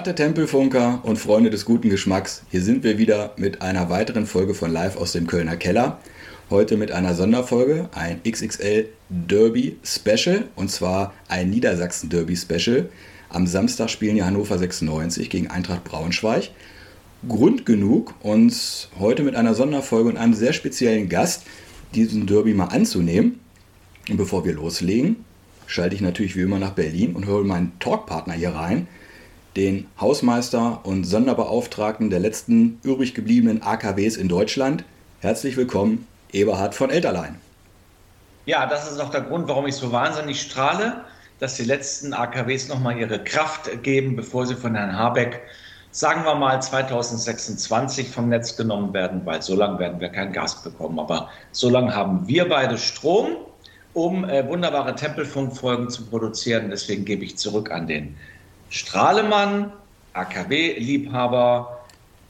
Verehrte Tempelfunker und Freunde des guten Geschmacks, hier sind wir wieder mit einer weiteren Folge von Live aus dem Kölner Keller. Heute mit einer Sonderfolge, ein XXL Derby Special und zwar ein Niedersachsen Derby Special. Am Samstag spielen ja Hannover 96 gegen Eintracht Braunschweig. Grund genug, uns heute mit einer Sonderfolge und einem sehr speziellen Gast diesen Derby mal anzunehmen. Und bevor wir loslegen, schalte ich natürlich wie immer nach Berlin und hole meinen Talkpartner hier rein, den Hausmeister und Sonderbeauftragten der letzten übrig gebliebenen AKWs in Deutschland. Herzlich willkommen, Eberhard von Elterlein. Ja, das ist auch der Grund, warum ich so wahnsinnig strahle, dass die letzten AKWs nochmal ihre Kraft geben, bevor sie von Herrn Habeck, sagen wir mal 2026 vom Netz genommen werden, weil so lange werden wir kein Gas bekommen. Aber so lange haben wir beide Strom um äh, wunderbare Tempelfunkfolgen zu produzieren. Deswegen gebe ich zurück an den Strahlemann, AKW-Liebhaber,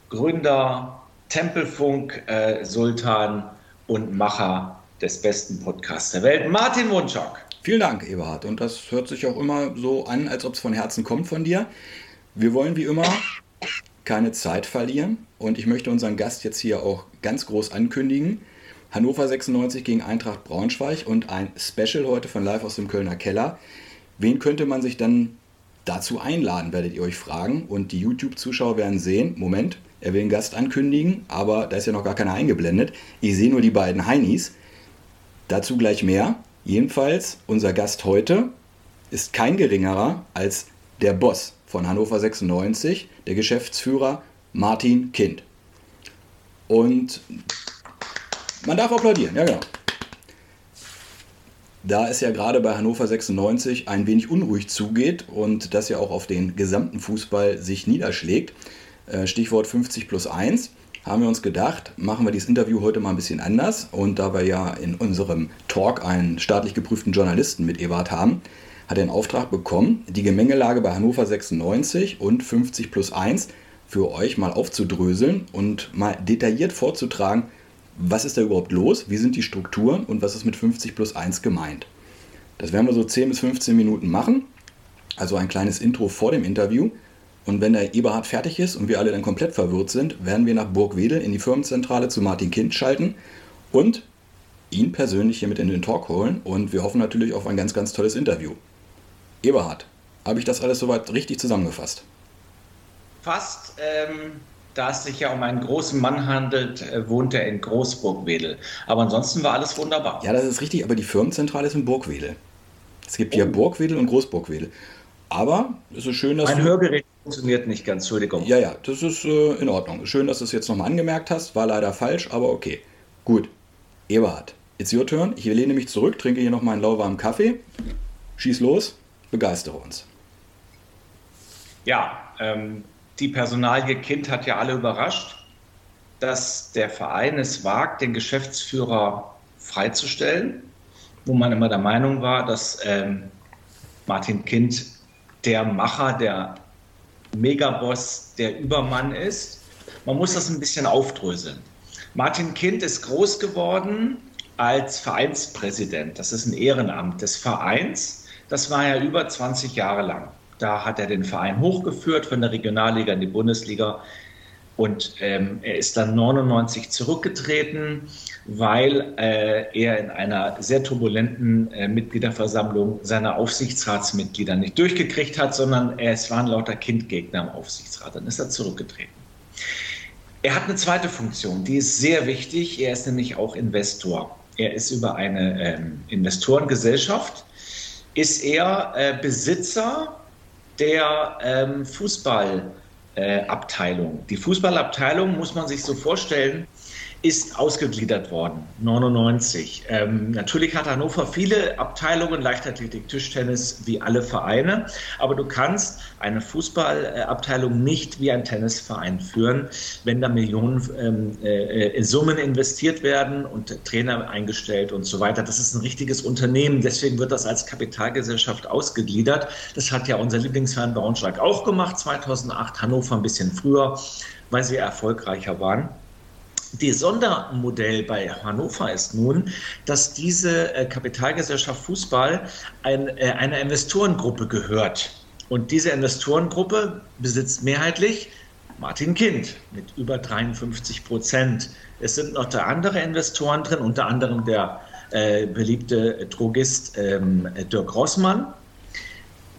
Gründer, Tempelfunk-Sultan äh, und Macher des besten Podcasts der Welt, Martin Wunschak. Vielen Dank, Eberhard. Und das hört sich auch immer so an, als ob es von Herzen kommt von dir. Wir wollen wie immer keine Zeit verlieren und ich möchte unseren Gast jetzt hier auch ganz groß ankündigen. Hannover 96 gegen Eintracht Braunschweig und ein Special heute von Live aus dem Kölner Keller. Wen könnte man sich dann dazu einladen, werdet ihr euch fragen. Und die YouTube-Zuschauer werden sehen, Moment, er will einen Gast ankündigen, aber da ist ja noch gar keiner eingeblendet. Ich sehe nur die beiden Heinis. Dazu gleich mehr. Jedenfalls, unser Gast heute ist kein geringerer als der Boss von Hannover 96, der Geschäftsführer Martin Kind. Und man darf applaudieren, ja genau. Da es ja gerade bei Hannover 96 ein wenig unruhig zugeht und das ja auch auf den gesamten Fußball sich niederschlägt, äh, Stichwort 50 plus 1, haben wir uns gedacht, machen wir dieses Interview heute mal ein bisschen anders. Und da wir ja in unserem Talk einen staatlich geprüften Journalisten mit Ewart haben, hat er einen Auftrag bekommen, die Gemengelage bei Hannover 96 und 50 plus 1 für euch mal aufzudröseln und mal detailliert vorzutragen, was ist da überhaupt los, wie sind die Strukturen und was ist mit 50 plus 1 gemeint. Das werden wir so 10 bis 15 Minuten machen, also ein kleines Intro vor dem Interview. Und wenn der Eberhard fertig ist und wir alle dann komplett verwirrt sind, werden wir nach Burgwedel in die Firmenzentrale zu Martin Kind schalten und ihn persönlich hier mit in den Talk holen. Und wir hoffen natürlich auf ein ganz, ganz tolles Interview. Eberhard, habe ich das alles soweit richtig zusammengefasst? Fast. Ähm, da es sich ja um einen großen Mann handelt, äh, wohnt er in Großburgwedel. Aber ansonsten war alles wunderbar. Ja, das ist richtig, aber die Firmenzentrale ist in Burgwedel. Es gibt oh. ja Burgwedel und Großburgwedel. Aber es ist schön, dass. Mein Hörgerät funktioniert nicht ganz, Entschuldigung. Ja, ja, das ist äh, in Ordnung. Schön, dass du es jetzt nochmal angemerkt hast. War leider falsch, aber okay. Gut. Eberhard, it's your turn. Ich lehne mich zurück, trinke hier nochmal einen lauwarmen Kaffee. Schieß los, begeistere uns. Ja, ähm, die Personalie Kind hat ja alle überrascht, dass der Verein es wagt, den Geschäftsführer freizustellen, wo man immer der Meinung war, dass ähm, Martin Kind der Macher, der Megaboss, der Übermann ist. Man muss das ein bisschen aufdröseln. Martin Kind ist groß geworden als Vereinspräsident. Das ist ein Ehrenamt des Vereins. Das war ja über 20 Jahre lang. Da hat er den Verein hochgeführt von der Regionalliga in die Bundesliga. Und ähm, er ist dann 99 zurückgetreten, weil äh, er in einer sehr turbulenten äh, Mitgliederversammlung seine Aufsichtsratsmitglieder nicht durchgekriegt hat, sondern es waren lauter Kindgegner im Aufsichtsrat. Dann ist er zurückgetreten. Er hat eine zweite Funktion, die ist sehr wichtig. Er ist nämlich auch Investor. Er ist über eine ähm, Investorengesellschaft, ist er äh, Besitzer der ähm, Fußballabteilung. Äh, die Fußballabteilung muss man sich so vorstellen, ist ausgegliedert worden, 99. Ähm, natürlich hat Hannover viele Abteilungen, Leichtathletik, Tischtennis, wie alle Vereine, aber du kannst eine Fußballabteilung nicht wie ein Tennisverein führen, wenn da Millionen ähm, äh, Summen investiert werden und Trainer eingestellt und so weiter. Das ist ein richtiges Unternehmen, deswegen wird das als Kapitalgesellschaft ausgegliedert. Das hat ja unser Lieblingsverein Braunschweig auch gemacht, 2008, Hannover ein bisschen früher, weil sie erfolgreicher waren. Die Sondermodell bei Hannover ist nun, dass diese äh, Kapitalgesellschaft Fußball ein, äh, einer Investorengruppe gehört. Und diese Investorengruppe besitzt mehrheitlich Martin Kind mit über 53 Prozent. Es sind noch andere Investoren drin, unter anderem der äh, beliebte Drogist ähm, Dirk Rossmann.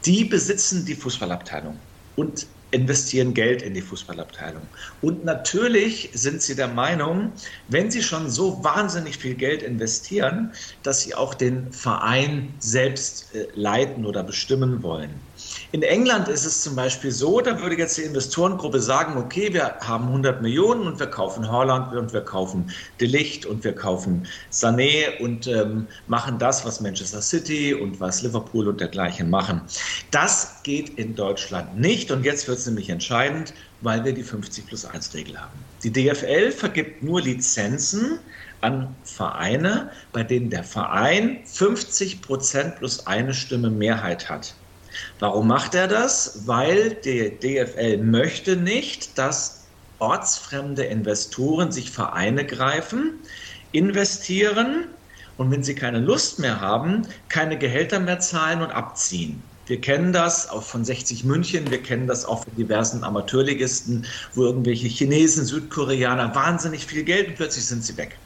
Die besitzen die Fußballabteilung und investieren Geld in die Fußballabteilung. Und natürlich sind sie der Meinung, wenn sie schon so wahnsinnig viel Geld investieren, dass sie auch den Verein selbst äh, leiten oder bestimmen wollen. In England ist es zum Beispiel so, da würde jetzt die Investorengruppe sagen, okay, wir haben 100 Millionen und wir kaufen Holland und wir kaufen Delicht und wir kaufen Sané und ähm, machen das, was Manchester City und was Liverpool und dergleichen machen. Das geht in Deutschland nicht und jetzt wird es nämlich entscheidend, weil wir die 50 plus 1 Regel haben. Die DFL vergibt nur Lizenzen an Vereine, bei denen der Verein 50 Prozent plus eine Stimme Mehrheit hat. Warum macht er das? Weil die DFL möchte nicht, dass ortsfremde Investoren sich Vereine greifen, investieren und wenn sie keine Lust mehr haben, keine Gehälter mehr zahlen und abziehen. Wir kennen das auch von 60 München, wir kennen das auch von diversen Amateurligisten, wo irgendwelche Chinesen, Südkoreaner wahnsinnig viel Geld und plötzlich sind sie weg.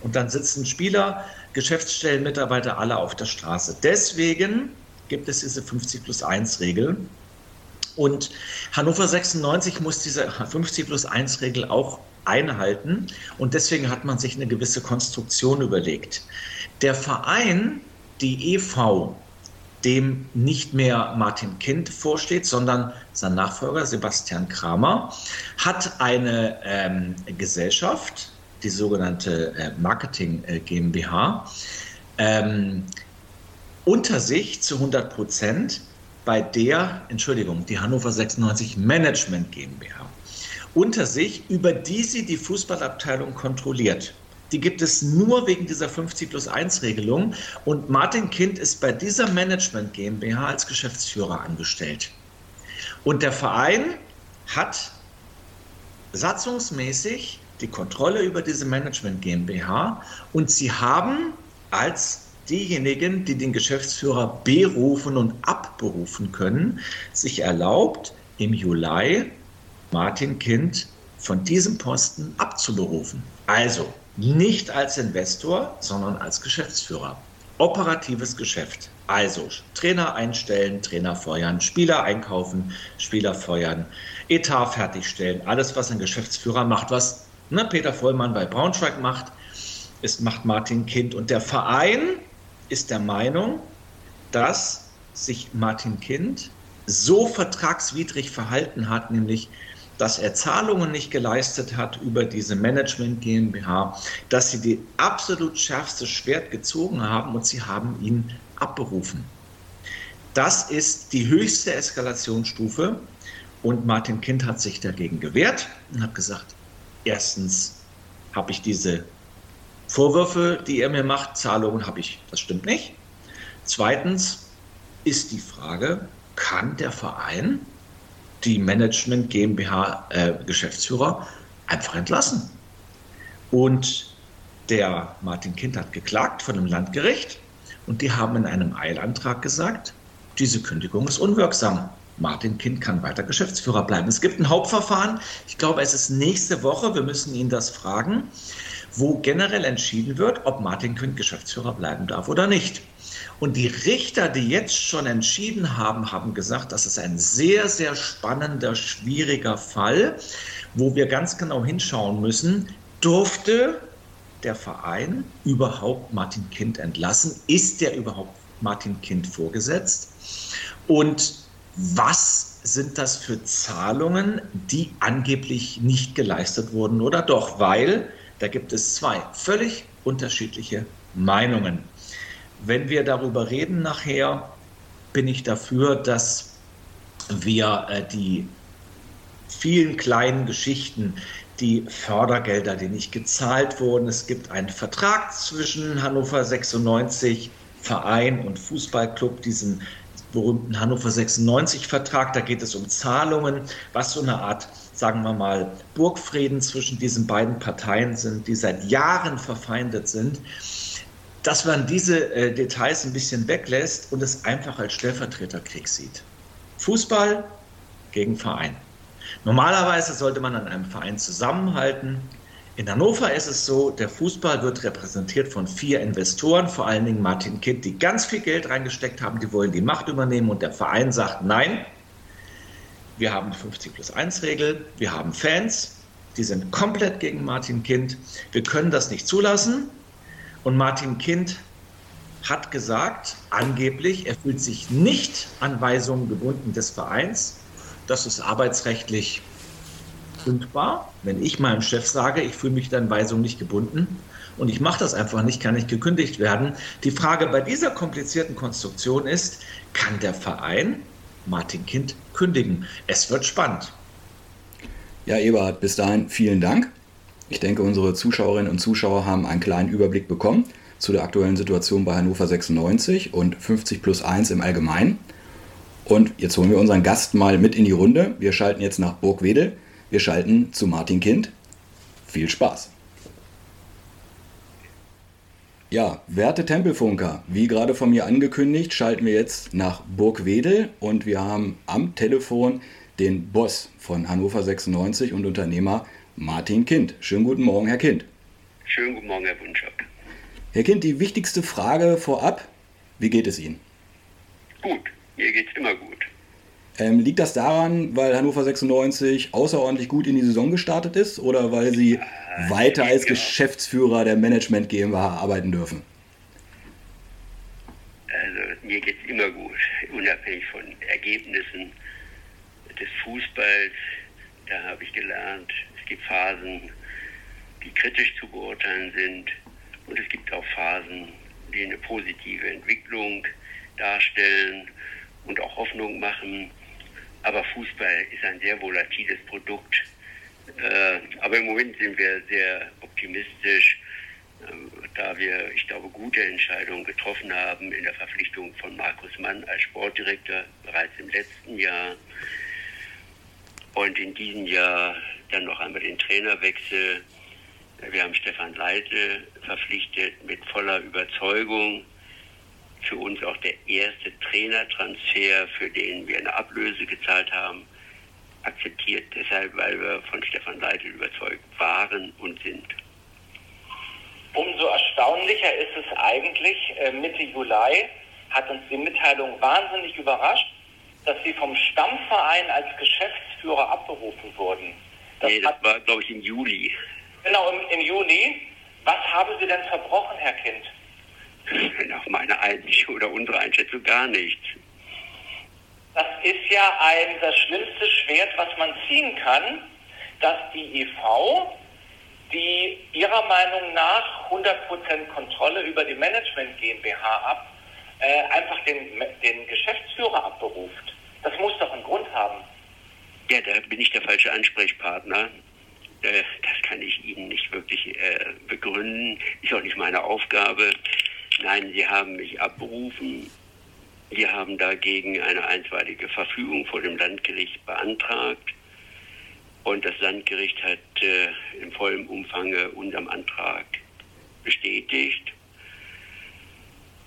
Und dann sitzen Spieler, Geschäftsstellenmitarbeiter alle auf der Straße. Deswegen gibt es diese 50 plus 1 Regel. Und Hannover 96 muss diese 50 plus 1 Regel auch einhalten. Und deswegen hat man sich eine gewisse Konstruktion überlegt. Der Verein, die EV, dem nicht mehr Martin Kind vorsteht, sondern sein Nachfolger Sebastian Kramer, hat eine ähm, Gesellschaft, die sogenannte äh, Marketing äh, GmbH, ähm, unter sich zu 100 Prozent bei der, Entschuldigung, die Hannover 96 Management GmbH, unter sich, über die sie die Fußballabteilung kontrolliert. Die gibt es nur wegen dieser 50 plus 1 Regelung und Martin Kind ist bei dieser Management GmbH als Geschäftsführer angestellt. Und der Verein hat satzungsmäßig die Kontrolle über diese Management GmbH und sie haben als diejenigen, die den Geschäftsführer berufen und abberufen können, sich erlaubt, im Juli Martin Kind von diesem Posten abzuberufen. Also nicht als Investor, sondern als Geschäftsführer. Operatives Geschäft. Also Trainer einstellen, Trainer feuern, Spieler einkaufen, Spieler feuern, Etat fertigstellen, alles, was ein Geschäftsführer macht, was ne, Peter Vollmann bei Braunschweig macht, ist, macht Martin Kind. Und der Verein ist der Meinung, dass sich Martin Kind so vertragswidrig verhalten hat, nämlich dass er Zahlungen nicht geleistet hat über diese Management GmbH, dass sie die absolut schärfste Schwert gezogen haben und sie haben ihn abberufen. Das ist die höchste Eskalationsstufe und Martin Kind hat sich dagegen gewehrt und hat gesagt, erstens habe ich diese Vorwürfe, die er mir macht, Zahlungen habe ich. Das stimmt nicht. Zweitens ist die Frage, kann der Verein die Management GmbH äh, Geschäftsführer einfach entlassen? Und der Martin Kind hat geklagt von dem Landgericht und die haben in einem Eilantrag gesagt, diese Kündigung ist unwirksam. Martin Kind kann weiter Geschäftsführer bleiben. Es gibt ein Hauptverfahren. Ich glaube, es ist nächste Woche. Wir müssen ihn das fragen wo generell entschieden wird, ob Martin Quint Geschäftsführer bleiben darf oder nicht. Und die Richter, die jetzt schon entschieden haben, haben gesagt, das ist ein sehr, sehr spannender, schwieriger Fall, wo wir ganz genau hinschauen müssen, durfte der Verein überhaupt Martin Kind entlassen? Ist der überhaupt Martin Kind vorgesetzt? Und was sind das für Zahlungen, die angeblich nicht geleistet wurden oder doch? Weil da gibt es zwei völlig unterschiedliche Meinungen. Wenn wir darüber reden nachher, bin ich dafür, dass wir äh, die vielen kleinen Geschichten, die Fördergelder, die nicht gezahlt wurden. Es gibt einen Vertrag zwischen Hannover 96 Verein und Fußballclub, diesen berühmten Hannover 96 Vertrag. Da geht es um Zahlungen, was so eine Art sagen wir mal, Burgfrieden zwischen diesen beiden Parteien sind, die seit Jahren verfeindet sind, dass man diese äh, Details ein bisschen weglässt und es einfach als Stellvertreterkrieg sieht. Fußball gegen Verein. Normalerweise sollte man an einem Verein zusammenhalten. In Hannover ist es so, der Fußball wird repräsentiert von vier Investoren, vor allen Dingen Martin Kind, die ganz viel Geld reingesteckt haben, die wollen die Macht übernehmen und der Verein sagt, nein, wir haben die 50 plus 1 Regel, wir haben Fans, die sind komplett gegen Martin Kind, wir können das nicht zulassen. Und Martin Kind hat gesagt, angeblich, er fühlt sich nicht an Weisungen gebunden des Vereins. Das ist arbeitsrechtlich kündbar. Wenn ich meinem Chef sage, ich fühle mich an Weisungen nicht gebunden und ich mache das einfach nicht, kann nicht gekündigt werden. Die Frage bei dieser komplizierten Konstruktion ist, kann der Verein Martin Kind kündigen? Es wird spannend. Ja, Eberhard, bis dahin vielen Dank. Ich denke, unsere Zuschauerinnen und Zuschauer haben einen kleinen Überblick bekommen zu der aktuellen Situation bei Hannover 96 und 50 plus 1 im Allgemeinen. Und jetzt holen wir unseren Gast mal mit in die Runde. Wir schalten jetzt nach Burgwedel. Wir schalten zu Martin Kind. Viel Spaß! Ja, werte Tempelfunker, wie gerade von mir angekündigt, schalten wir jetzt nach Burgwedel und wir haben am Telefon den Boss von Hannover 96 und Unternehmer Martin Kind. Schönen guten Morgen, Herr Kind. Schönen guten Morgen, Herr Wunschak. Herr Kind, die wichtigste Frage vorab, wie geht es Ihnen? Gut, mir geht es immer gut. Ähm, liegt das daran, weil Hannover 96 außerordentlich gut in die Saison gestartet ist oder weil Sie ja, weiter als genau. Geschäftsführer der Management GmbH arbeiten dürfen? Also mir geht es immer gut, unabhängig von Ergebnissen des Fußballs. Da habe ich gelernt, es gibt Phasen, die kritisch zu beurteilen sind und es gibt auch Phasen, die eine positive Entwicklung darstellen und auch Hoffnung machen. Aber Fußball ist ein sehr volatiles Produkt. Äh, aber im Moment sind wir sehr optimistisch, äh, da wir, ich glaube, gute Entscheidungen getroffen haben in der Verpflichtung von Markus Mann als Sportdirektor bereits im letzten Jahr. Und in diesem Jahr dann noch einmal den Trainerwechsel wir haben Stefan Leite verpflichtet mit voller Überzeugung. Für uns auch der erste Trainertransfer, für den wir eine Ablöse gezahlt haben, akzeptiert deshalb, weil wir von Stefan Leite überzeugt waren und sind. Umso erstaunlicher ist es eigentlich, äh, Mitte Juli hat uns die Mitteilung wahnsinnig überrascht, dass Sie vom Stammverein als Geschäftsführer abberufen wurden. Das nee, das war, glaube ich, im Juli. Genau, im, im Juni. Was haben Sie denn verbrochen, Herr Kind? Nach meiner Einsicht oder unserer Einschätzung gar nichts. Das ist ja ein, das schlimmste Schwert, was man ziehen kann, dass die EV, die ihrer Meinung nach 100% Kontrolle über die Management GmbH ab, äh, einfach den, den Geschäftsführer abberuft. Das muss doch einen Grund haben. Ja, da bin ich der falsche Ansprechpartner. Äh, das kann ich Ihnen nicht wirklich äh, begründen. Ist auch nicht meine Aufgabe. Nein, Sie haben mich abberufen. Wir haben dagegen eine einstweilige Verfügung vor dem Landgericht beantragt. Und das Landgericht hat äh, im vollen Umfang unserem Antrag bestätigt.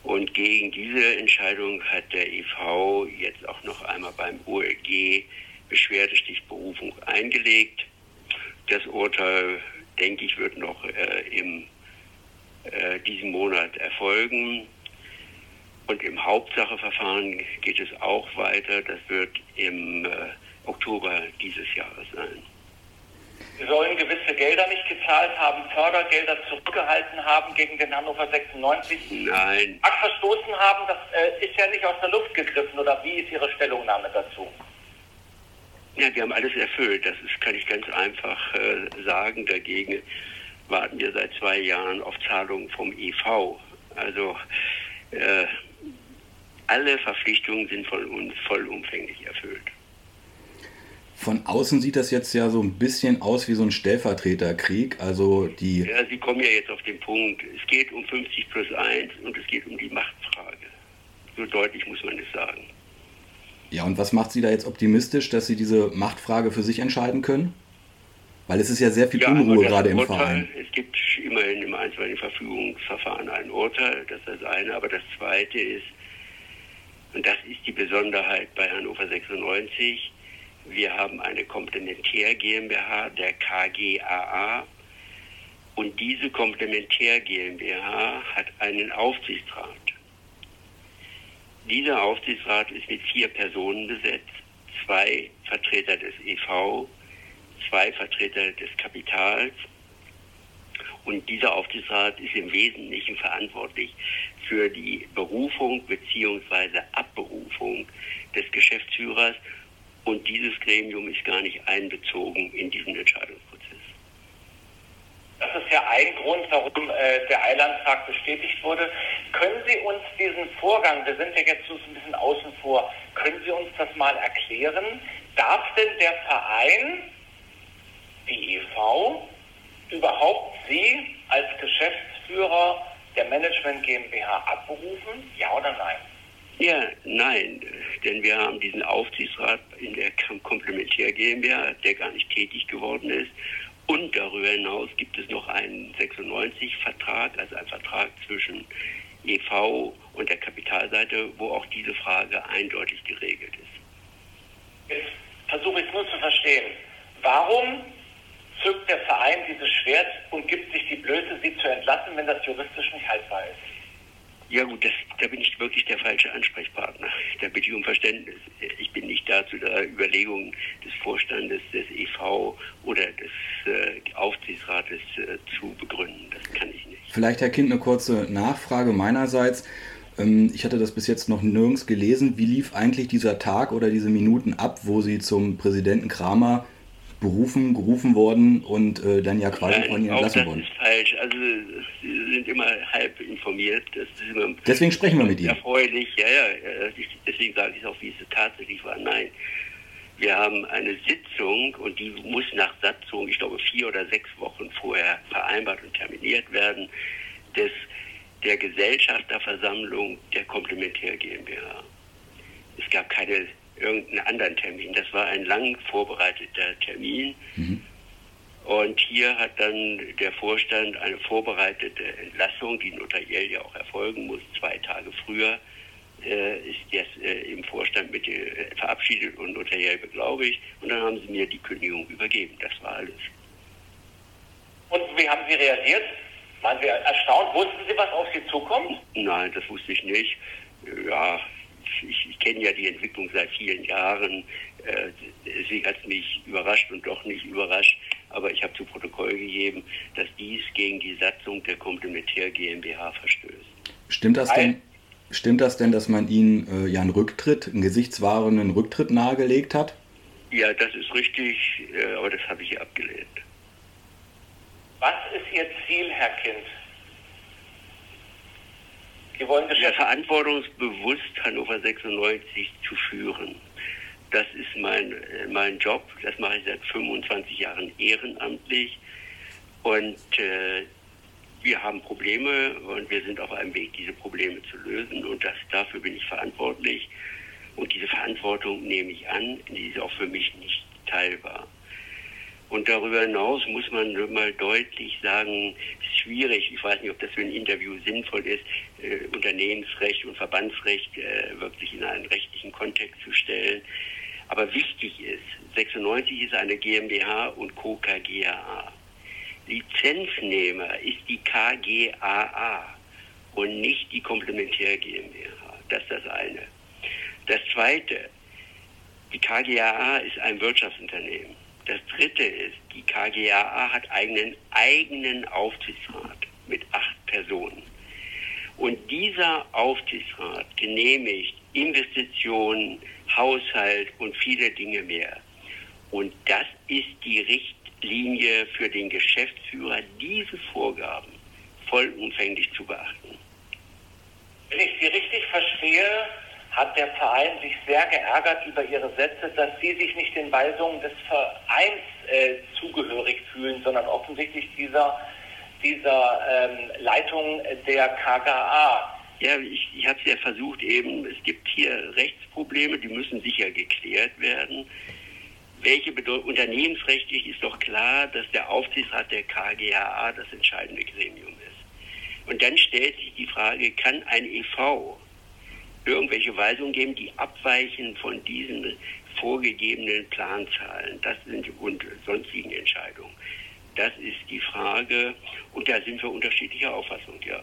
Und gegen diese Entscheidung hat der EV jetzt auch noch einmal beim OLG Beschwerdestichberufung eingelegt. Das Urteil, denke ich, wird noch äh, im äh, diesem Monat erfolgen. Und im Hauptsacheverfahren geht es auch weiter. Das wird im äh, Oktober dieses Jahres sein. Sie sollen gewisse Gelder nicht gezahlt haben, Fördergelder zurückgehalten haben gegen den Hannover 96. Nein. Akt verstoßen haben, das äh, ist ja nicht aus der Luft gegriffen. Oder wie ist Ihre Stellungnahme dazu? Ja, wir haben alles erfüllt. Das ist, kann ich ganz einfach äh, sagen. Dagegen warten wir seit zwei Jahren auf Zahlungen vom EV. Also äh, alle Verpflichtungen sind von uns vollumfänglich erfüllt. Von außen sieht das jetzt ja so ein bisschen aus wie so ein Stellvertreterkrieg. Also die. Ja, Sie kommen ja jetzt auf den Punkt. Es geht um 50 plus 1 und es geht um die Machtfrage. So deutlich muss man es sagen. Ja, und was macht Sie da jetzt optimistisch, dass Sie diese Machtfrage für sich entscheiden können? Weil es ist ja sehr viel ja, Unruhe gerade im Urteil, Verein. Es gibt immerhin im einstweiligen Verfügungsverfahren ein Urteil, das ist das eine. Aber das zweite ist, Und das ist die Besonderheit bei Hannover 96. Wir haben eine Komplementär GmbH, der KGAA. Und diese Komplementär GmbH hat einen Aufsichtsrat. Dieser Aufsichtsrat ist mit vier Personen besetzt. Zwei Vertreter des EV, zwei Vertreter des Kapitals. Und dieser Aufsichtsrat ist im Wesentlichen verantwortlich für die Berufung bzw. Abberufung des Geschäftsführers. Und dieses Gremium ist gar nicht einbezogen in diesen Entscheidungsprozess. Das ist ja ein Grund, warum äh, der Eilantrag bestätigt wurde. Können Sie uns diesen Vorgang, wir sind ja jetzt so ein bisschen außen vor, können Sie uns das mal erklären? Darf denn der Verein, die EV, überhaupt Sie als Geschäftsführer der Management GmbH abberufen? Ja oder nein? Ja, nein, denn wir haben diesen Aufsichtsrat in der Komplementär GmbH, der gar nicht tätig geworden ist. Und darüber hinaus gibt es noch einen 96-Vertrag, also einen Vertrag zwischen EV und der Kapitalseite, wo auch diese Frage eindeutig geregelt ist. Jetzt versuche ich es nur zu verstehen. Warum zückt der Verein dieses Schwert und gibt sich die Blöße, sie zu entlassen, wenn das juristisch nicht haltbar ist? Ja gut, das, da bin ich wirklich der falsche Ansprechpartner. Da bitte ich um Verständnis. Ich bin nicht da zu der Überlegung des Vorstandes des EV oder des äh, Aufsichtsrates äh, zu begründen. Das kann ich nicht. Vielleicht, Herr Kind, eine kurze Nachfrage meinerseits. Ähm, ich hatte das bis jetzt noch nirgends gelesen. Wie lief eigentlich dieser Tag oder diese Minuten ab, wo Sie zum Präsidenten Kramer berufen, gerufen worden und äh, dann ja quasi Nein, von ihnen entlassen worden. Das ist falsch. Also sie sind immer halb informiert. Immer deswegen sprechen wir mit Ihnen. Erfreulich, ja, ja. Deswegen sage ich auch, wie es tatsächlich war. Nein. Wir haben eine Sitzung und die muss nach Satzung, ich glaube, vier oder sechs Wochen vorher vereinbart und terminiert werden, des, der Gesellschafterversammlung der Komplementär GmbH. Es gab keine irgendeinen anderen Termin. Das war ein lang vorbereiteter Termin. Mhm. Und hier hat dann der Vorstand eine vorbereitete Entlassung, die notariell ja auch erfolgen muss, zwei Tage früher, äh, ist jetzt äh, im Vorstand mit äh, verabschiedet und notariell beglaubigt. Und dann haben sie mir die Kündigung übergeben. Das war alles. Und wie haben Sie reagiert? Waren Sie erstaunt? Wussten Sie, was auf Sie zukommt? Nein, das wusste ich nicht. Ja, kenne ja die Entwicklung seit vielen Jahren. Äh, deswegen hat es mich überrascht und doch nicht überrascht. Aber ich habe zu Protokoll gegeben, dass dies gegen die Satzung der Komplementär GmbH verstößt. Stimmt das denn? Stimmt das denn, dass man Ihnen äh, ja einen Rücktritt, einen gesichtswahrenden Rücktritt nahegelegt hat? Ja, das ist richtig, äh, aber das habe ich abgelehnt. Was ist Ihr Ziel, Herr Kind? Sie wollen ja, verantwortungsbewusst Hannover 96 zu führen. Das ist mein, äh, mein Job. Das mache ich seit 25 Jahren ehrenamtlich. Und äh, wir haben Probleme und wir sind auf einem Weg, diese Probleme zu lösen. Und das, dafür bin ich verantwortlich. Und diese Verantwortung nehme ich an. Die ist auch für mich nicht teilbar. Und darüber hinaus muss man mal deutlich sagen, es ist schwierig, ich weiß nicht, ob das für ein Interview sinnvoll ist, äh, Unternehmensrecht und Verbandsrecht äh, wirklich in einen rechtlichen Kontext zu stellen. Aber wichtig ist, 96 ist eine GmbH und Co. KGAA. Lizenznehmer ist die KGAA und nicht die Komplementär GmbH. Das ist das eine. Das zweite, die KGAA ist ein Wirtschaftsunternehmen. Das dritte ist, die KGAA hat einen eigenen Aufsichtsrat mit acht Personen. Und dieser Aufsichtsrat genehmigt Investitionen, Haushalt und viele Dinge mehr. Und das ist die Richtlinie für den Geschäftsführer, diese Vorgaben vollumfänglich zu beachten. Wenn ich Sie richtig verstehe, hat der Verein sich sehr geärgert über ihre Sätze, dass sie sich nicht den Weisungen des Vereins äh, zugehörig fühlen, sondern offensichtlich dieser, dieser ähm, Leitung der KGA. Ja, ich, ich habe es ja versucht eben, es gibt hier Rechtsprobleme, die müssen sicher geklärt werden. Welche Bedeutung, unternehmensrechtlich ist doch klar, dass der Aufsichtsrat der KGAA das entscheidende Gremium ist. Und dann stellt sich die Frage, kann ein EV irgendwelche Weisungen geben, die abweichen von diesen vorgegebenen Planzahlen. Das sind und sonstigen Entscheidungen. Das ist die Frage und da sind wir unterschiedlicher Auffassung, ja.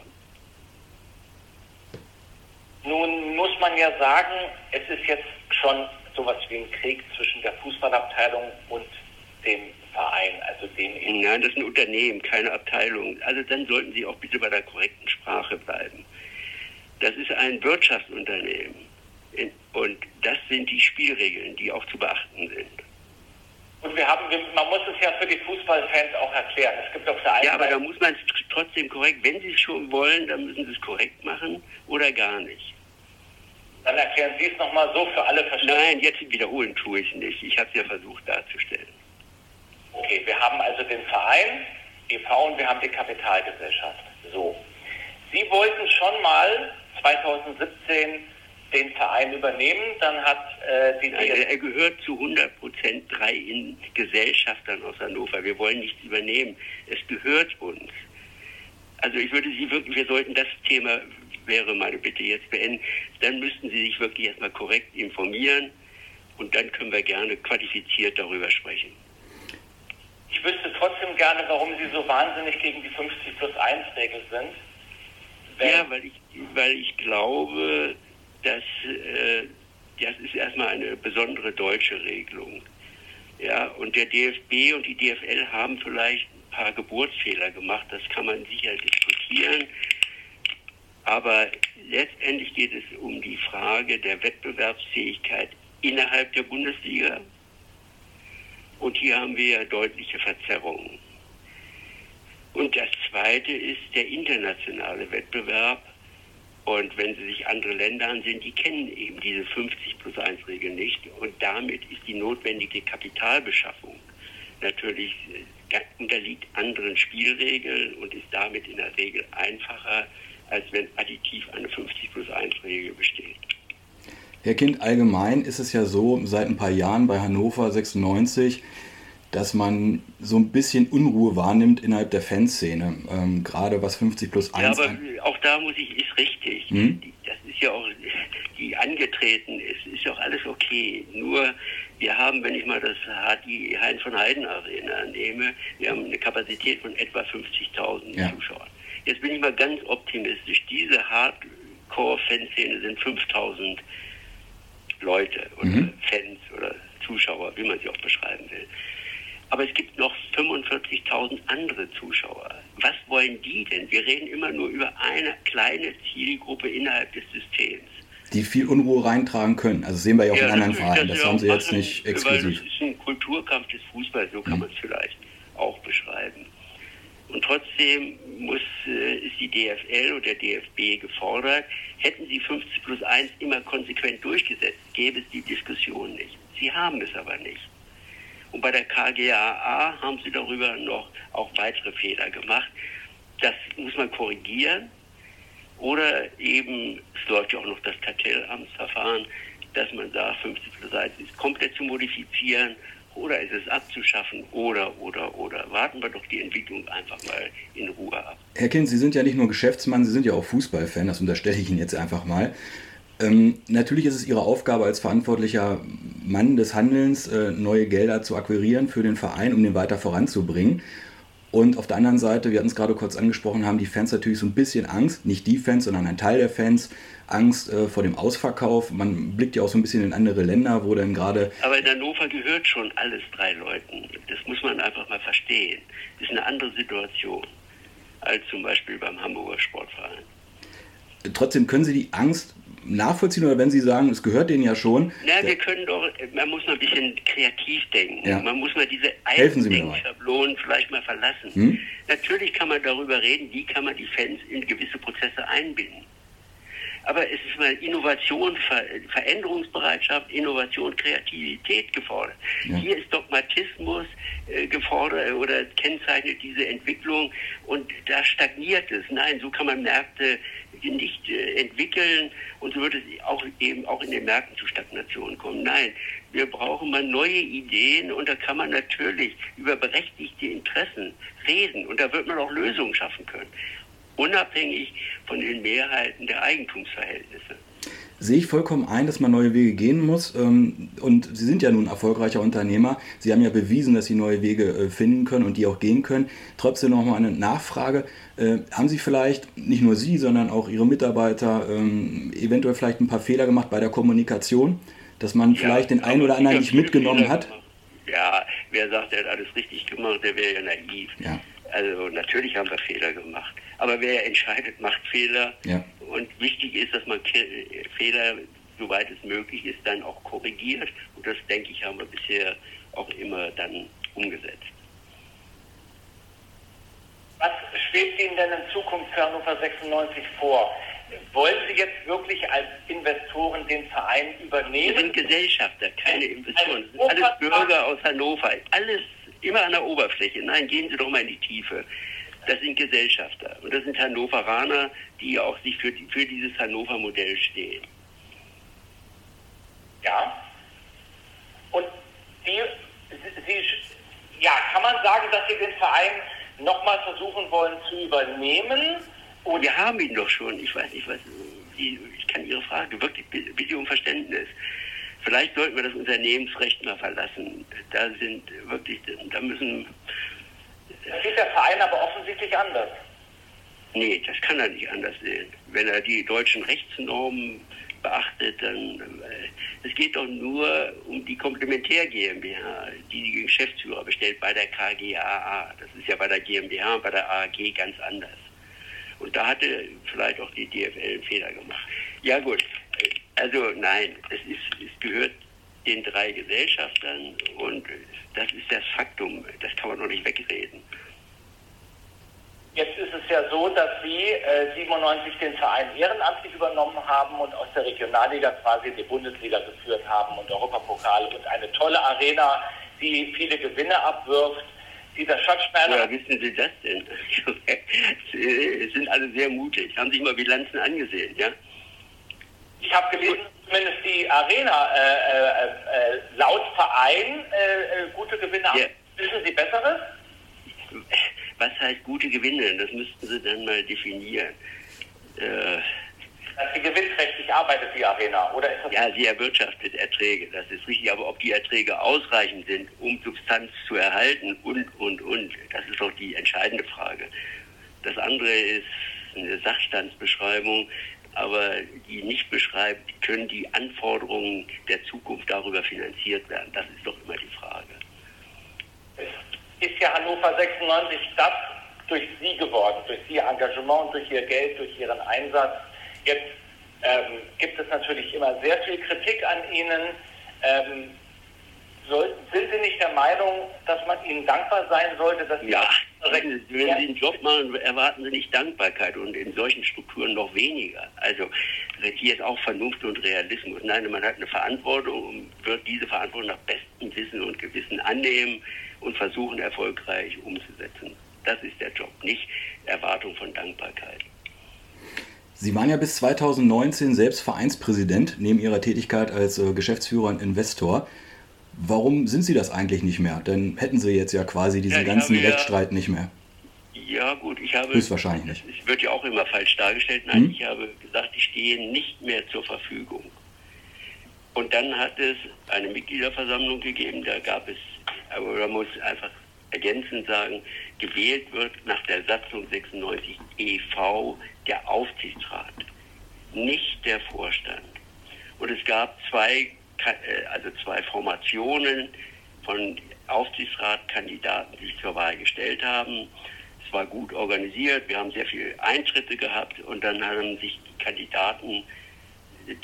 Nun muss man ja sagen, es ist jetzt schon sowas wie ein Krieg zwischen der Fußballabteilung und dem Verein, also dem. Nein, das ist ein Unternehmen, keine Abteilung. Also dann sollten Sie auch bitte bei der korrekten Sprache bleiben. Das ist ein Wirtschaftsunternehmen. Und das sind die Spielregeln, die auch zu beachten sind. Und wir haben, man muss es ja für die Fußballfans auch erklären. Es gibt auf der einen Ja, aber da muss man es trotzdem korrekt, wenn Sie es schon wollen, dann müssen Sie es korrekt machen oder gar nicht. Dann erklären Sie es nochmal so für alle Verständnis. Nein, jetzt wiederholen tue ich nicht. Ich habe es ja versucht darzustellen. Okay, wir haben also den Verein, e.V. und wir haben die Kapitalgesellschaft. So. Sie wollten schon mal 2017 den Verein übernehmen, dann hat äh, die Nein, Er gehört zu 100 Prozent drei Gesellschaftern aus Hannover. Wir wollen nichts übernehmen. Es gehört uns. Also ich würde Sie wirklich, wir sollten das Thema, wäre meine Bitte jetzt beenden, dann müssten Sie sich wirklich erstmal korrekt informieren und dann können wir gerne qualifiziert darüber sprechen. Ich wüsste trotzdem gerne, warum Sie so wahnsinnig gegen die 50 plus 1 Regel sind. Ja, weil ich, weil ich glaube, dass äh, das ist erstmal eine besondere deutsche Regelung. Ja, und der DFB und die DFL haben vielleicht ein paar Geburtsfehler gemacht, das kann man sicher diskutieren. Aber letztendlich geht es um die Frage der Wettbewerbsfähigkeit innerhalb der Bundesliga. Und hier haben wir ja deutliche Verzerrungen. Und das Zweite ist der internationale Wettbewerb. Und wenn Sie sich andere Länder ansehen, die kennen eben diese 50 plus 1 Regel nicht. Und damit ist die notwendige Kapitalbeschaffung natürlich äh, unterliegt anderen Spielregeln und ist damit in der Regel einfacher, als wenn additiv eine 50 plus 1 Regel besteht. Herr Kind, allgemein ist es ja so, seit ein paar Jahren bei Hannover 96, dass man so ein bisschen Unruhe wahrnimmt innerhalb der Fanszene, ähm, gerade was 50 plus 1 Ja, aber auch da muss ich, ist richtig. Hm? Das ist ja auch, die angetreten ist, ist ja auch alles okay. Nur, wir haben, wenn ich mal das die Heinz von Heiden Arena nehme, wir haben eine Kapazität von etwa 50.000 ja. Zuschauern. Jetzt bin ich mal ganz optimistisch. Diese Hardcore-Fanszene sind 5.000 Leute oder mhm. Fans oder Zuschauer, wie man sie auch beschreiben will. Aber es gibt noch 45.000 andere Zuschauer. Was wollen die denn? Wir reden immer nur über eine kleine Zielgruppe innerhalb des Systems. Die viel Unruhe reintragen können. Also sehen wir ja auch ja, in anderen Vereinen. Das, das haben sie jetzt nicht exklusiv. Das ist ein Kulturkampf des Fußballs, so kann mhm. man es vielleicht auch beschreiben. Und trotzdem muss, äh, ist die DFL und der DFB gefordert, hätten sie 50 plus 1 immer konsequent durchgesetzt, gäbe es die Diskussion nicht. Sie haben es aber nicht. Und bei der KGAA haben sie darüber noch auch weitere Fehler gemacht. Das muss man korrigieren. Oder eben, es läuft ja auch noch das Kartellamtsverfahren, dass man sagt, 50 plus 1 ist komplett zu modifizieren oder ist es abzuschaffen oder, oder, oder. Warten wir doch die Entwicklung einfach mal in Ruhe ab. Herr Kind, Sie sind ja nicht nur Geschäftsmann, Sie sind ja auch Fußballfan, das unterstelle ich Ihnen jetzt einfach mal. Ähm, natürlich ist es Ihre Aufgabe als verantwortlicher Mann des Handelns, äh, neue Gelder zu akquirieren für den Verein, um den weiter voranzubringen. Und auf der anderen Seite, wir hatten es gerade kurz angesprochen, haben die Fans natürlich so ein bisschen Angst, nicht die Fans, sondern ein Teil der Fans, Angst äh, vor dem Ausverkauf. Man blickt ja auch so ein bisschen in andere Länder, wo dann gerade. Aber in Hannover gehört schon alles drei Leuten. Das muss man einfach mal verstehen. Das ist eine andere Situation als zum Beispiel beim Hamburger Sportverein. Trotzdem können Sie die Angst nachvollziehen oder wenn Sie sagen, es gehört denen ja schon. Na, wir können doch, man muss mal ein bisschen kreativ denken. Ja. Man muss mal diese alten Schablonen vielleicht mal verlassen. Hm? Natürlich kann man darüber reden, wie kann man die Fans in gewisse Prozesse einbinden. Aber es ist mal Innovation, Ver Veränderungsbereitschaft, Innovation, Kreativität gefordert. Ja. Hier ist Dogmatismus äh, gefordert oder kennzeichnet diese Entwicklung und da stagniert es. Nein, so kann man Märkte nicht äh, entwickeln und so wird es auch eben auch in den Märkten zu Stagnationen kommen. Nein, wir brauchen mal neue Ideen und da kann man natürlich über berechtigte Interessen reden und da wird man auch Lösungen schaffen können unabhängig von den Mehrheiten der Eigentumsverhältnisse. Sehe ich vollkommen ein, dass man neue Wege gehen muss. Ähm, und Sie sind ja nun erfolgreicher Unternehmer. Sie haben ja bewiesen, dass Sie neue Wege äh, finden können und die auch gehen können. Trotzdem nochmal eine Nachfrage. Äh, haben Sie vielleicht, nicht nur Sie, sondern auch Ihre Mitarbeiter, ähm, eventuell vielleicht ein paar Fehler gemacht bei der Kommunikation, dass man ja, vielleicht den einen oder anderen nicht mitgenommen hat? Ja, wer sagt, er hat alles richtig gemacht, der wäre ja naiv. Ja. Also natürlich haben wir Fehler gemacht. Aber wer entscheidet, macht Fehler. Ja. Und wichtig ist, dass man Fehler, soweit es möglich ist, dann auch korrigiert. Und das, denke ich, haben wir bisher auch immer dann umgesetzt. Was schwebt Ihnen denn in Zukunft für Hannover 96 vor? Wollen Sie jetzt wirklich als Investoren den Verein übernehmen? Wir sind Gesellschafter, keine Investoren. Alles Bürger aus Hannover. Alles immer an der Oberfläche. Nein, gehen Sie doch mal in die Tiefe. Das sind Gesellschafter und das sind Hannoveraner, die auch sich für, für dieses Hannover-Modell stehen. Ja. Und die, Sie, ja, kann man sagen, dass Sie den Verein nochmal versuchen wollen zu übernehmen? Und Wir haben ihn doch schon. Ich weiß nicht, was. Ich kann Ihre Frage wirklich bitte um Verständnis. Vielleicht sollten wir das Unternehmensrecht mal verlassen. Da sind wirklich, da müssen. Das sieht der Verein aber offensichtlich anders. Nee, das kann er nicht anders sehen. Wenn er die deutschen Rechtsnormen beachtet, dann. Äh, es geht doch nur um die Komplementär GmbH, die die Geschäftsführer bestellt bei der KGAA. Das ist ja bei der GmbH und bei der AG ganz anders. Und da hatte vielleicht auch die DFL einen Fehler gemacht. Ja gut, also nein, es, ist, gehört den drei Gesellschaftern und das ist das Faktum, das kann man noch nicht wegreden. Jetzt ist es ja so, dass Sie äh, 97 den Verein ehrenamtlich übernommen haben und aus der Regionalliga quasi die Bundesliga geführt haben und Europapokal und eine tolle Arena, die viele Gewinne abwirft. Dieser Schatzsperr. Woher wissen Sie das denn? Sie sind alle sehr mutig. Haben sich mal Bilanzen angesehen, ja? Ich habe gelesen, zumindest die Arena äh, äh, äh laut Verein äh, äh, gute Gewinne ja. Wissen Sie Besseres? Was heißt gute Gewinne? Das müssten Sie dann mal definieren. Dass sie gewinnträchtig arbeitet, die Arena, oder ist das Ja, sie erwirtschaftet Erträge, das ist richtig. Aber ob die Erträge ausreichend sind, um Substanz zu erhalten und, und, und, das ist doch die entscheidende Frage. Das andere ist eine Sachstandsbeschreibung aber die nicht beschreibt, können die Anforderungen der Zukunft darüber finanziert werden. Das ist doch immer die Frage. Es ist ja Hannover 96 das durch Sie geworden, durch Ihr Engagement, durch Ihr Geld, durch Ihren Einsatz. Jetzt ähm, gibt es natürlich immer sehr viel Kritik an Ihnen. Ähm, soll, sind Sie nicht der Meinung, dass man Ihnen dankbar sein sollte, dass Sie ja, wenn Sie einen Job machen, erwarten Sie nicht Dankbarkeit und in solchen Strukturen noch weniger. Also hier ist auch Vernunft und Realismus. Nein, man hat eine Verantwortung und wird diese Verantwortung nach bestem Wissen und Gewissen annehmen und versuchen erfolgreich umzusetzen. Das ist der Job, nicht Erwartung von Dankbarkeit. Sie waren ja bis 2019 selbst Vereinspräsident neben Ihrer Tätigkeit als äh, Geschäftsführer und Investor. Warum sind Sie das eigentlich nicht mehr? Denn hätten Sie jetzt ja quasi diesen ja, ganzen Rechtsstreit ja, nicht mehr. Ja, gut, ich habe. Höchstwahrscheinlich nicht. Es wird ja auch immer falsch dargestellt. Nein, hm? ich habe gesagt, ich stehe nicht mehr zur Verfügung. Und dann hat es eine Mitgliederversammlung gegeben, da gab es, aber man muss einfach ergänzend sagen, gewählt wird nach der Satzung 96 EV der Aufsichtsrat, nicht der Vorstand. Und es gab zwei also zwei Formationen von Aufsichtsratkandidaten, die sich zur Wahl gestellt haben. Es war gut organisiert, wir haben sehr viele Eintritte gehabt und dann haben sich die Kandidaten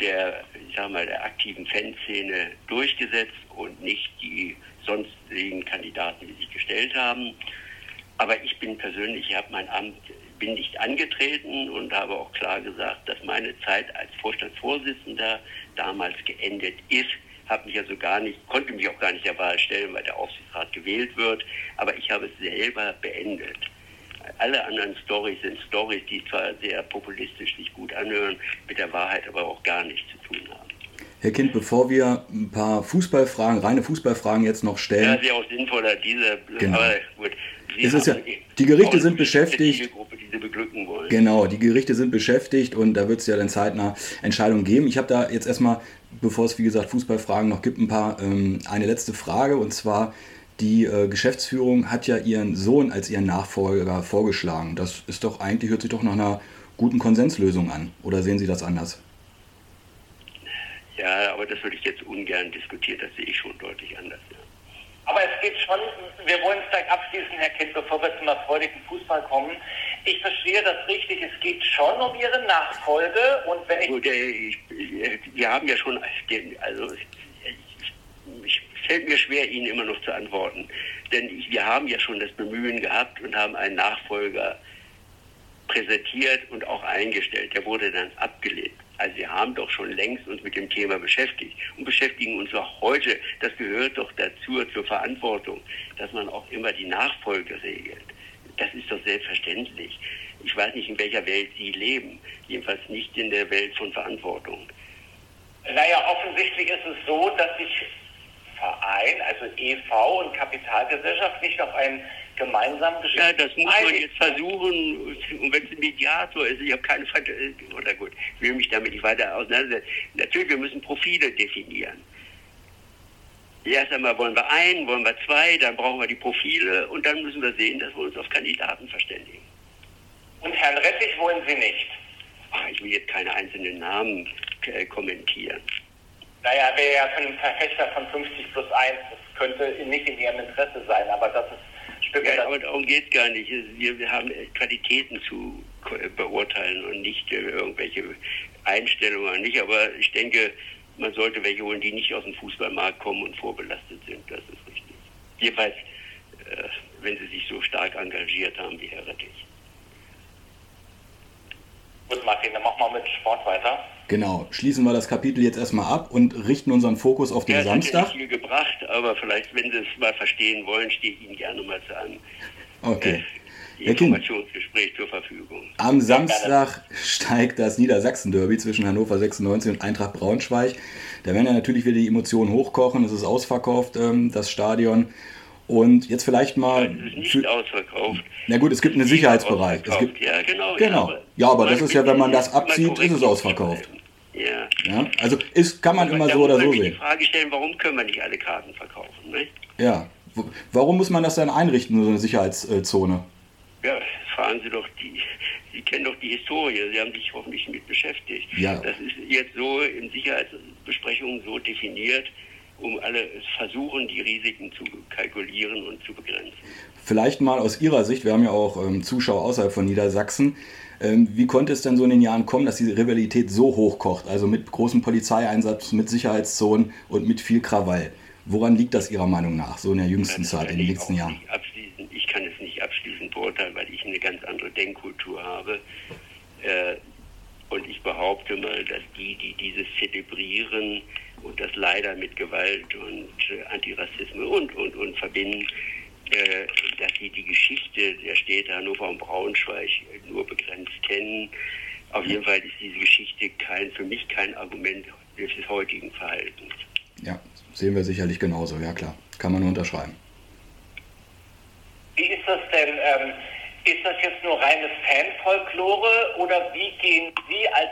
der, ich sag mal, der aktiven Fanszene durchgesetzt und nicht die sonstigen Kandidaten, die sich gestellt haben. Aber ich bin persönlich, ich habe mein Amt, bin nicht angetreten und habe auch klar gesagt, dass meine Zeit als Vorstandsvorsitzender damals geendet ist. Habe mich also gar nicht, konnte mich auch gar nicht der Wahl stellen, weil der Aufsichtsrat gewählt wird. Aber ich habe es selber beendet. Alle anderen Stories sind Stories, die zwar sehr populistisch sich gut anhören, mit der Wahrheit aber auch gar nichts zu tun haben. Herr Kind, bevor wir ein paar Fußballfragen, reine Fußballfragen jetzt noch stellen. Ja, das ist ja auch sinnvoller, diese, genau. aber gut. Sie ist es ja, die Gerichte sind beschäftigt. Die Sie beglücken wollen. Genau, die Gerichte sind beschäftigt und da wird es ja dann zeitnah Entscheidungen geben. Ich habe da jetzt erstmal, bevor es wie gesagt Fußballfragen noch gibt, ein paar ähm, eine letzte Frage und zwar die äh, Geschäftsführung hat ja ihren Sohn als ihren Nachfolger vorgeschlagen. Das ist doch eigentlich hört sich doch nach einer guten Konsenslösung an. Oder sehen Sie das anders? Ja, aber das würde ich jetzt ungern diskutieren. Das sehe ich schon deutlich anders. Ja. Aber es geht schon, wir wollen es gleich abschließen, Herr Kind, bevor wir zum erfreulichen Fußball kommen. Ich verstehe das richtig, es geht schon um Ihre Nachfolge und wenn ich... Gut, äh, ich wir haben ja schon, also es fällt mir schwer, Ihnen immer noch zu antworten, denn ich, wir haben ja schon das Bemühen gehabt und haben einen Nachfolger präsentiert und auch eingestellt. Der wurde dann abgelehnt. Also wir haben doch schon längst uns mit dem Thema beschäftigt und beschäftigen uns auch heute. Das gehört doch dazu, zur Verantwortung, dass man auch immer die Nachfolge regelt. Das ist doch selbstverständlich. Ich weiß nicht, in welcher Welt Sie leben. Jedenfalls nicht in der Welt von Verantwortung. Naja, offensichtlich ist es so, dass sich Verein, also EV und Kapitalgesellschaft nicht auf einen gemeinsamen Geschäft. Ja, das muss man jetzt versuchen. Und wenn es ein Mediator ist, ich habe keine Fantasie, oder gut, ich will mich damit nicht weiter auseinandersetzen. Natürlich, wir müssen Profile definieren. Erst einmal wollen wir ein, wollen wir zwei, dann brauchen wir die Profile und dann müssen wir sehen, dass wir uns auf Kandidaten verständigen. Und Herrn Rettich wollen Sie nicht? Ach, ich will jetzt keine einzelnen Namen äh, kommentieren. Naja, wäre ja ein Verfechter von 50 plus 1. Das könnte nicht in Ihrem Interesse sein, aber das ist ja, aber darum geht es gar nicht. Wir, haben Qualitäten zu beurteilen und nicht äh, irgendwelche Einstellungen nicht. Aber ich denke, man sollte welche holen, die nicht aus dem Fußballmarkt kommen und vorbelastet sind. Das ist richtig. Jedenfalls, äh, wenn sie sich so stark engagiert haben wie Herr Rettich. Gut, Martin, dann machen wir mit Sport weiter. Genau, schließen wir das Kapitel jetzt erstmal ab und richten unseren Fokus auf den ja, Samstag. Das hat nicht viel gebracht, aber vielleicht, wenn Sie es mal verstehen wollen, stehe ich Ihnen gerne mal zu einem okay. Informationsgespräch zur Verfügung. Am Samstag steigt das Niedersachsen-Derby zwischen Hannover 96 und Eintracht Braunschweig. Da werden ja natürlich wieder die Emotionen hochkochen. Es ist ausverkauft, ähm, das Stadion. Und jetzt vielleicht mal. Es ist nicht für, ausverkauft. Na gut, es gibt einen Sicherheitsbereich. Es gibt, ja, genau. genau. Ja, ja aber das ist ja, wenn man das abzieht, ist es ausverkauft. Ja. ja. Also ist, kann man immer so oder so sehen. die Frage stellen, warum können wir nicht alle Karten verkaufen? Ne? Ja. Warum muss man das dann einrichten, so eine Sicherheitszone? Ja, fragen Sie doch die, Sie kennen doch die Historie, Sie haben sich hoffentlich mit beschäftigt. Ja. Das ist jetzt so in Sicherheitsbesprechungen so definiert, um alle versuchen, die Risiken zu kalkulieren und zu begrenzen. Vielleicht mal aus Ihrer Sicht, wir haben ja auch ähm, Zuschauer außerhalb von Niedersachsen, ähm, wie konnte es denn so in den Jahren kommen, dass diese Rivalität so hochkocht? Also mit großem Polizeieinsatz, mit Sicherheitszonen und mit viel Krawall. Woran liegt das Ihrer Meinung nach, so in der jüngsten Zeit, in den letzten Jahren? Ich kann es nicht abschließend beurteilen, weil ich eine ganz andere Denkkultur habe. Äh, und ich behaupte mal, dass die, die dieses zelebrieren und das leider mit Gewalt und äh, Antirassismus und, und, und verbinden, äh, dass sie die Geschichte der Städte Hannover und Braunschweig nur begrenzt kennen. Auf jeden Fall ist diese Geschichte kein, für mich kein Argument des heutigen Verhaltens. Ja, sehen wir sicherlich genauso, ja klar. Kann man nur unterschreiben. Wie ist das denn? Ähm, ist das jetzt nur reines Fanfolklore oder wie gehen Sie als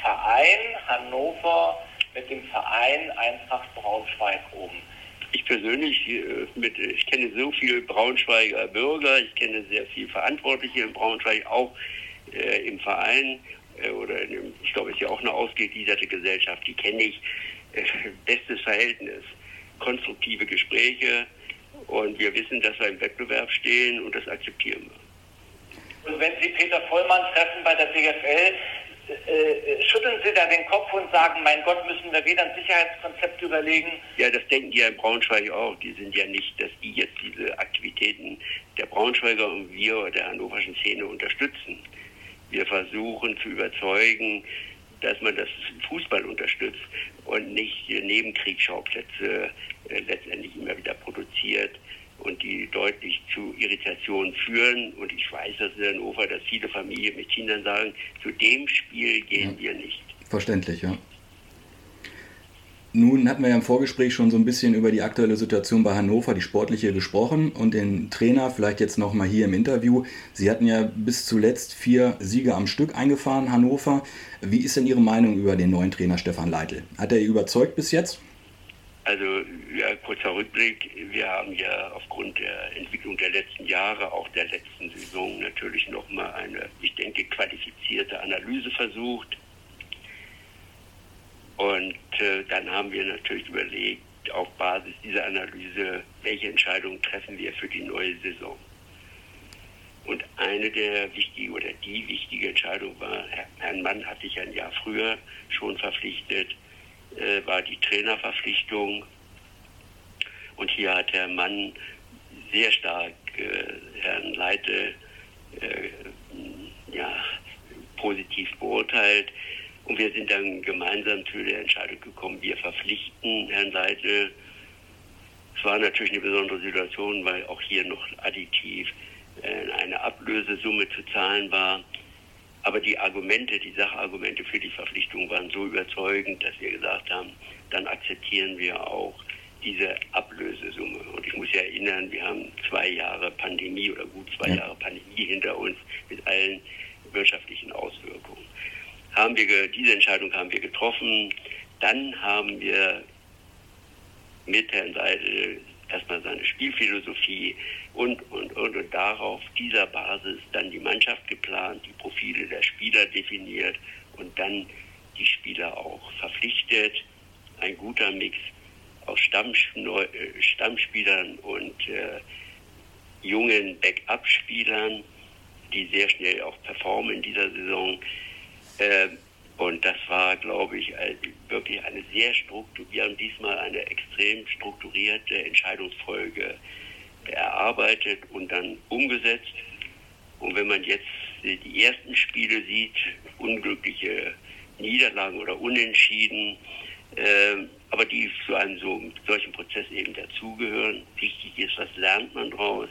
Verein Hannover mit dem Verein Eintracht Braunschweig um? Ich persönlich, äh, mit, ich kenne so viele Braunschweiger Bürger, ich kenne sehr viele Verantwortliche in Braunschweig, auch äh, im Verein äh, oder in, ich glaube, es ist ja auch eine ausgegliederte Gesellschaft, die kenne ich. Äh, bestes Verhältnis, konstruktive Gespräche und wir wissen, dass wir im Wettbewerb stehen und das akzeptieren wir. Und wenn Sie Peter Vollmann treffen bei der DFL, äh, schütteln Sie da den Kopf und sagen, mein Gott, müssen wir wieder ein Sicherheitskonzept überlegen? Ja, das denken die ja in Braunschweig auch. Die sind ja nicht, dass die jetzt diese Aktivitäten der Braunschweiger und wir der hannoverschen Szene unterstützen. Wir versuchen zu überzeugen, dass man das Fußball unterstützt und nicht Nebenkriegsschauplätze äh, letztendlich immer wieder produziert und die deutlich zu Irritationen führen. Und ich weiß dass in Hannover, dass viele Familien mit Kindern sagen, zu dem Spiel gehen ja. wir nicht. Verständlich, ja. Nun hatten wir ja im Vorgespräch schon so ein bisschen über die aktuelle Situation bei Hannover, die sportliche gesprochen und den Trainer vielleicht jetzt nochmal hier im Interview. Sie hatten ja bis zuletzt vier Siege am Stück eingefahren, Hannover. Wie ist denn Ihre Meinung über den neuen Trainer Stefan Leitl? Hat er überzeugt bis jetzt? Also, ja, kurzer Rückblick. Wir haben ja aufgrund der Entwicklung der letzten Jahre, auch der letzten Saison, natürlich nochmal eine, ich denke, qualifizierte Analyse versucht und äh, dann haben wir natürlich überlegt, auf Basis dieser Analyse, welche Entscheidungen treffen wir für die neue Saison. Und eine der wichtigen oder die wichtige Entscheidung war, Herrn Mann hatte ich ein Jahr früher schon verpflichtet, äh, war die Trainerverpflichtung. Und hier hat Herr Mann sehr stark äh, Herrn Leite äh, ja, positiv beurteilt. Und wir sind dann gemeinsam zu der Entscheidung gekommen, wir verpflichten Herrn Leitl. Es war natürlich eine besondere Situation, weil auch hier noch additiv äh, eine Ablösesumme zu zahlen war. Aber die Argumente, die Sachargumente für die Verpflichtung waren so überzeugend, dass wir gesagt haben, dann akzeptieren wir auch diese Ablösesumme. Und ich muss ja erinnern, wir haben zwei Jahre Pandemie oder gut zwei ja. Jahre Pandemie hinter uns mit allen wirtschaftlichen Auswirkungen haben wir diese Entscheidung haben wir getroffen. Dann haben wir mit Herrn Seidel erstmal seine Spielphilosophie und, und, und, und darauf dieser Basis dann die Mannschaft geplant, die Profile der Spieler definiert und dann die Spieler auch verpflichtet. Ein guter Mix aus äh, Stammspielern und äh, jungen Backup-Spielern, die sehr schnell auch performen in dieser Saison. Ähm, und das war, glaube ich, wirklich eine sehr strukturierte, diesmal eine extrem strukturierte Entscheidungsfolge erarbeitet und dann umgesetzt. Und wenn man jetzt die ersten Spiele sieht, unglückliche Niederlagen oder Unentschieden, äh, aber die zu einem so, solchen Prozess eben dazugehören. Wichtig ist, was lernt man draus.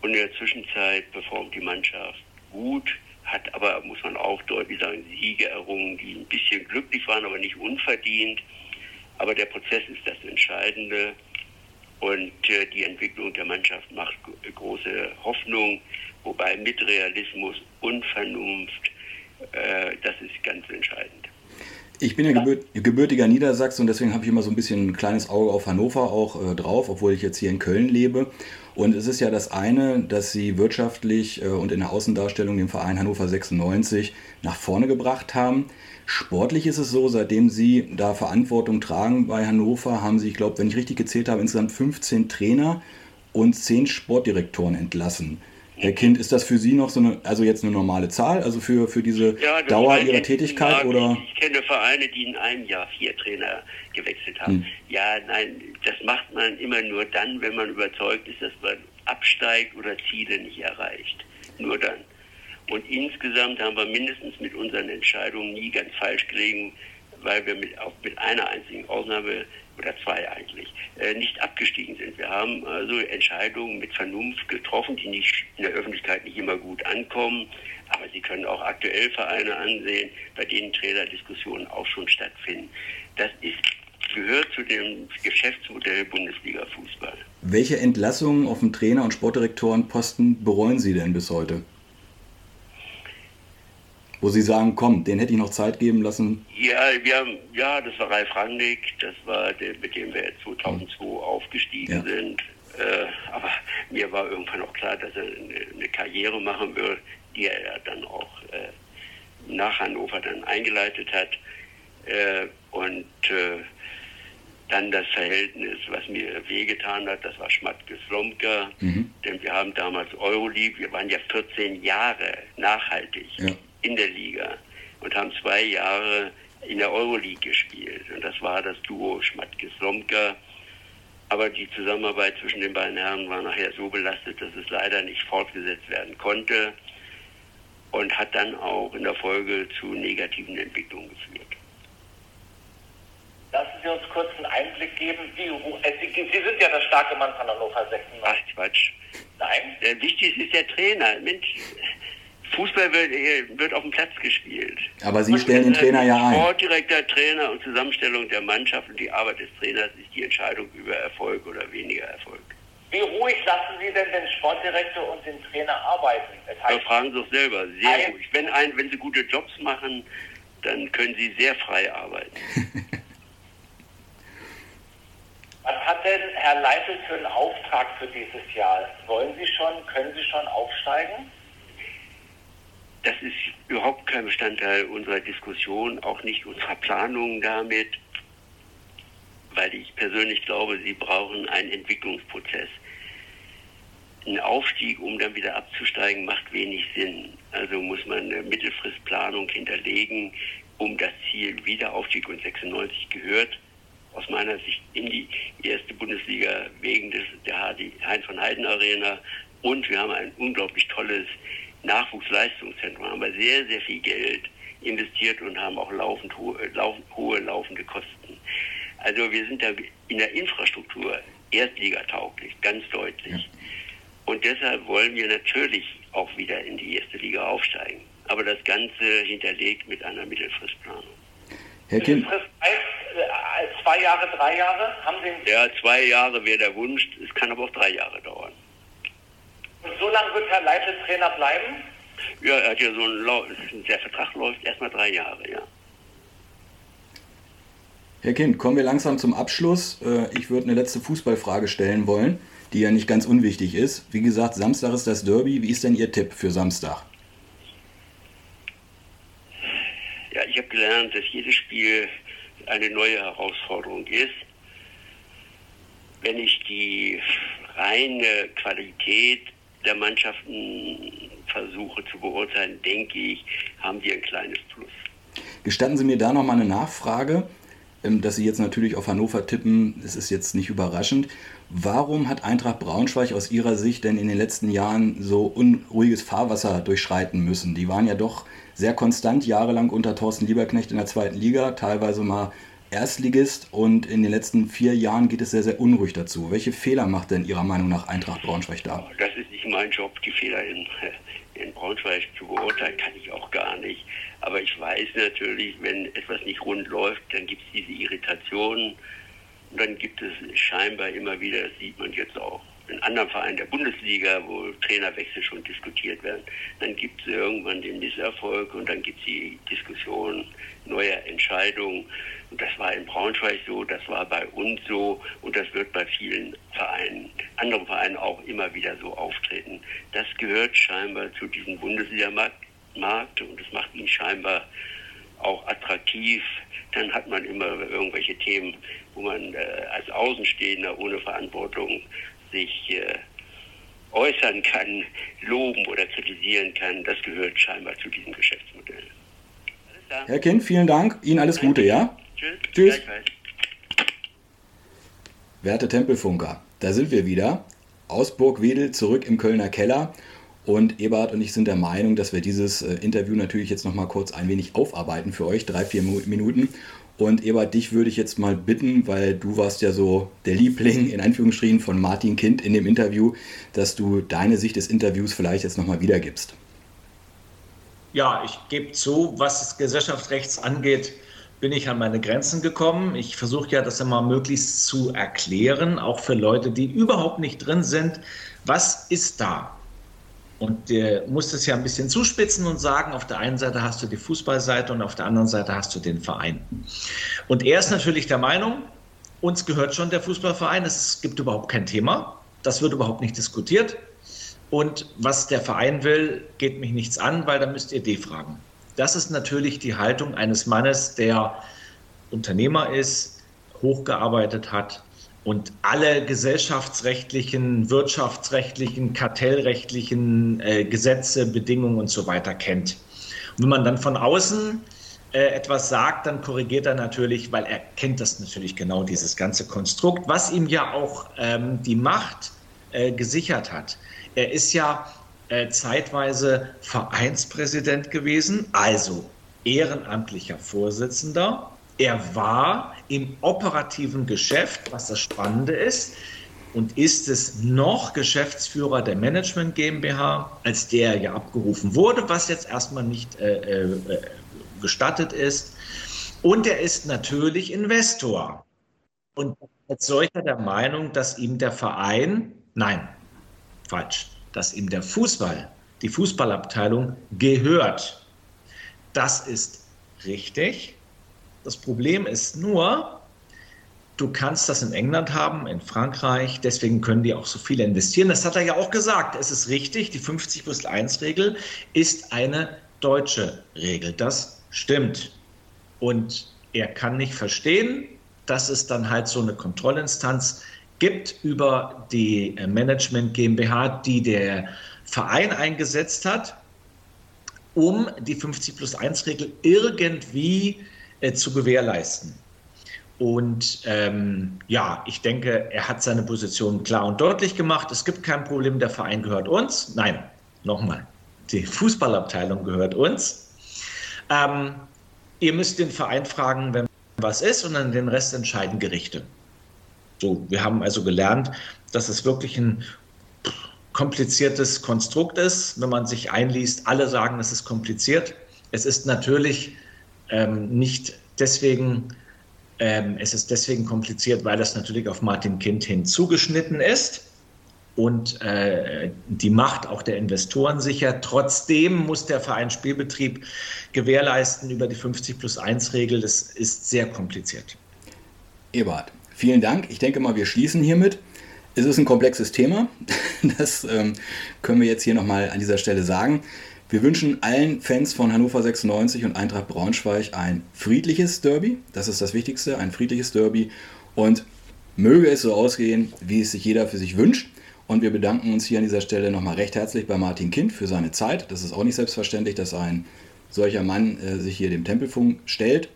Und in der Zwischenzeit performt die Mannschaft gut hat aber, muss man auch deutlich sagen, Siege errungen, die ein bisschen glücklich waren, aber nicht unverdient. Aber der Prozess ist das Entscheidende und äh, die Entwicklung der Mannschaft macht große Hoffnung, wobei mit Realismus und Vernunft, äh, das ist ganz entscheidend. Ich bin ja gebürt, gebürtiger Niedersachse und deswegen habe ich immer so ein bisschen ein kleines Auge auf Hannover auch äh, drauf, obwohl ich jetzt hier in Köln lebe. Und es ist ja das eine, dass sie wirtschaftlich äh, und in der Außendarstellung den Verein Hannover 96 nach vorne gebracht haben. Sportlich ist es so, seitdem sie da Verantwortung tragen bei Hannover, haben sie, ich glaube, wenn ich richtig gezählt habe, insgesamt 15 Trainer und 10 Sportdirektoren entlassen. Herr Kind, ist das für Sie noch so eine, also jetzt eine normale Zahl, also für, für diese ja, Dauer Ihrer Tätigkeit? oder? Ich, kenne Vereine, die in einem Jahr vier Trainer gewechselt haben. Hm. Ja, nein, das macht man immer nur dann, wenn man überzeugt ist, dass man absteigt oder Ziele nicht erreicht. Nur dann. Und insgesamt haben wir mindestens mit unseren Entscheidungen nie ganz falsch gelegen, weil wir mit, auch mit einer einzigen Ausnahme oder zwei eigentlich, äh, nicht abgestiegen sind. Wir haben also Entscheidungen mit Vernunft getroffen, die nicht in der Öffentlichkeit nicht immer gut ankommen. Aber Sie können auch aktuell Vereine ansehen, bei denen Trainerdiskussionen auch schon stattfinden. Das ist, gehört zu dem Geschäftsmodell Bundesliga Fußball. Welche Entlassungen auf dem Trainer- und Sportdirektorenposten bereuen Sie denn bis heute? Wo Sie sagen, komm, den hätte ich noch Zeit geben lassen? Ja, wir haben, ja das war Ralf Rangnick, das war der, mit dem wir 2002 mhm. aufgestiegen ja. sind. Äh, aber mir war irgendwann auch klar, dass er eine, eine Karriere machen wird, die er dann auch äh, nach Hannover dann eingeleitet hat. Äh, und äh, dann das Verhältnis, was mir wehgetan hat, das war Schmatke-Slomka. Mhm. Denn wir haben damals Euroleague, wir waren ja 14 Jahre nachhaltig. Ja in der Liga und haben zwei Jahre in der Euroleague gespielt. Und das war das Duo Schmatke-Slomka. Aber die Zusammenarbeit zwischen den beiden Herren war nachher so belastet, dass es leider nicht fortgesetzt werden konnte und hat dann auch in der Folge zu negativen Entwicklungen geführt. Lassen Sie uns kurz einen Einblick geben. Äh, Sie, Sie sind ja der starke Mann von Hannover 96. Ach, Quatsch. Nein? Der wichtigste ist der Trainer. Mensch, Fußball wird, wird auf dem Platz gespielt. Aber Sie stellen den Trainer ja ein. Sportdirektor, Trainer und Zusammenstellung der Mannschaft und die Arbeit des Trainers ist die Entscheidung über Erfolg oder weniger Erfolg. Wie ruhig lassen Sie denn den Sportdirektor und den Trainer arbeiten? Das heißt, fragen Sie doch selber, sehr ruhig. Wenn, ein, wenn Sie gute Jobs machen, dann können Sie sehr frei arbeiten. Was hat denn Herr Leitl für einen Auftrag für dieses Jahr? Wollen Sie schon, können Sie schon aufsteigen? Das ist überhaupt kein Bestandteil unserer Diskussion, auch nicht unserer Planung damit, weil ich persönlich glaube, Sie brauchen einen Entwicklungsprozess. Ein Aufstieg, um dann wieder abzusteigen, macht wenig Sinn. Also muss man eine Mittelfristplanung hinterlegen, um das Ziel Wiederaufstieg und 96 gehört aus meiner Sicht in die erste Bundesliga wegen des, der Heinz von Heiden Arena und wir haben ein unglaublich tolles Nachwuchsleistungszentrum, haben wir sehr, sehr viel Geld investiert und haben auch laufend hohe, laufend, hohe laufende Kosten. Also wir sind da in der Infrastruktur erstligatauglich, ganz deutlich. Und deshalb wollen wir natürlich auch wieder in die erste Liga aufsteigen. Aber das Ganze hinterlegt mit einer Mittelfristplanung. Herr heißt äh, zwei Jahre, drei Jahre? Haben Sie ja, zwei Jahre wäre der Wunsch. Es kann aber auch drei Jahre dauern. Und so lange wird Herr Leitl Trainer bleiben? Ja, er hat ja so ein, der Vertrag läuft erstmal drei Jahre, ja. Herr Kind, kommen wir langsam zum Abschluss. Äh, ich würde eine letzte Fußballfrage stellen wollen, die ja nicht ganz unwichtig ist. Wie gesagt, Samstag ist das Derby. Wie ist denn Ihr Tipp für Samstag? Ja, ich habe gelernt, dass jedes Spiel eine neue Herausforderung ist. Wenn ich die reine Qualität der Mannschaften versuche zu beurteilen, denke ich, haben wir ein kleines Plus. Gestatten Sie mir da noch mal eine Nachfrage, ähm, dass Sie jetzt natürlich auf Hannover tippen, es ist jetzt nicht überraschend. Warum hat Eintracht Braunschweig aus Ihrer Sicht denn in den letzten Jahren so unruhiges Fahrwasser durchschreiten müssen? Die waren ja doch sehr konstant jahrelang unter Thorsten Lieberknecht in der zweiten Liga, teilweise mal Erstligist und in den letzten vier Jahren geht es sehr, sehr unruhig dazu. Welche Fehler macht denn Ihrer Meinung nach Eintracht Braunschweig da? Das ist nicht mein Job, die Fehler in, in Braunschweig zu beurteilen, kann ich auch gar nicht. Aber ich weiß natürlich, wenn etwas nicht rund läuft, dann gibt es diese Irritationen und dann gibt es scheinbar immer wieder, das sieht man jetzt auch, in anderen Vereinen der Bundesliga, wo Trainerwechsel schon diskutiert werden, dann gibt es irgendwann den Misserfolg und dann gibt es die Diskussion neuer Entscheidungen. Und das war in Braunschweig so, das war bei uns so und das wird bei vielen Vereinen, anderen Vereinen auch immer wieder so auftreten. Das gehört scheinbar zu diesem Bundesliga-Markt und es macht ihn scheinbar auch attraktiv. Dann hat man immer irgendwelche Themen, wo man äh, als Außenstehender ohne Verantwortung sich äh, äußern kann, loben oder kritisieren kann. Das gehört scheinbar zu diesem Geschäftsmodell. Herr Kind, vielen Dank. Ihnen alles Gute, ja? Tschüss. Tschüss. Werte Tempelfunker, da sind wir wieder. Aus Burgwedel zurück im Kölner Keller. Und Eberhard und ich sind der Meinung, dass wir dieses äh, Interview natürlich jetzt noch mal kurz ein wenig aufarbeiten für euch, drei, vier Minuten. Und Ebert, dich würde ich jetzt mal bitten, weil du warst ja so der Liebling in Anführungsstrichen von Martin Kind in dem Interview, dass du deine Sicht des Interviews vielleicht jetzt nochmal wiedergibst. Ja, ich gebe zu, was das Gesellschaftsrechts angeht, bin ich an meine Grenzen gekommen. Ich versuche ja das immer möglichst zu erklären, auch für Leute, die überhaupt nicht drin sind. Was ist da? Und der muss es ja ein bisschen zuspitzen und sagen, auf der einen Seite hast du die Fußballseite und auf der anderen Seite hast du den Verein. Und er ist natürlich der Meinung, uns gehört schon der Fußballverein, es gibt überhaupt kein Thema, das wird überhaupt nicht diskutiert. Und was der Verein will, geht mich nichts an, weil da müsst ihr D fragen. Das ist natürlich die Haltung eines Mannes, der Unternehmer ist, hochgearbeitet hat, und alle gesellschaftsrechtlichen, wirtschaftsrechtlichen, kartellrechtlichen äh, Gesetze, Bedingungen und so weiter kennt. Und wenn man dann von außen äh, etwas sagt, dann korrigiert er natürlich, weil er kennt das natürlich genau, dieses ganze Konstrukt, was ihm ja auch ähm, die Macht äh, gesichert hat. Er ist ja äh, zeitweise Vereinspräsident gewesen, also ehrenamtlicher Vorsitzender er war im operativen Geschäft, was das Spannende ist, und ist es noch Geschäftsführer der Management GmbH, als der ja abgerufen wurde, was jetzt erstmal nicht äh, äh, gestattet ist. Und er ist natürlich Investor. Und als solcher der Meinung, dass ihm der Verein, nein, falsch, dass ihm der Fußball, die Fußballabteilung gehört. Das ist richtig. Das Problem ist nur, du kannst das in England haben, in Frankreich, deswegen können die auch so viele investieren. Das hat er ja auch gesagt. Es ist richtig, die 50 plus 1 Regel ist eine deutsche Regel. Das stimmt. Und er kann nicht verstehen, dass es dann halt so eine Kontrollinstanz gibt über die äh, Management GmbH, die der Verein eingesetzt hat, um die 50 plus 1 Regel irgendwie äh, zu gewährleisten. Und ähm, ja, ich denke, er hat seine Position klar und deutlich gemacht. Es gibt kein Problem, der Verein gehört uns. Nein, nochmal, die Fußballabteilung gehört uns. Ähm, ihr müsst den Verein fragen, wenn was ist, und dann den Rest entscheiden Gerichte. So, wir haben also gelernt, dass es wirklich ein kompliziertes Konstrukt ist, wenn man sich einliest. Alle sagen, es ist kompliziert. Es ist natürlich ähm, nicht deswegen, ähm, es ist deswegen kompliziert, weil es natürlich auf Martin Kind hin zugeschnitten ist und äh, die Macht auch der Investoren sicher. Trotzdem muss der Verein Spielbetrieb gewährleisten über die 50 plus 1 Regel. Das ist sehr kompliziert. Ebert, vielen Dank. Ich denke mal, wir schließen hiermit. Es ist ein komplexes Thema. Das ähm, können wir jetzt hier nochmal an dieser Stelle sagen. Wir wünschen allen Fans von Hannover 96 und Eintracht Braunschweig ein friedliches Derby. Das ist das Wichtigste, ein friedliches Derby. Und möge es so ausgehen, wie es sich jeder für sich wünscht. Und wir bedanken uns hier an dieser Stelle nochmal recht herzlich bei Martin Kind für seine Zeit. Das ist auch nicht selbstverständlich, dass ein solcher Mann äh, sich hier dem Tempelfunk stellt.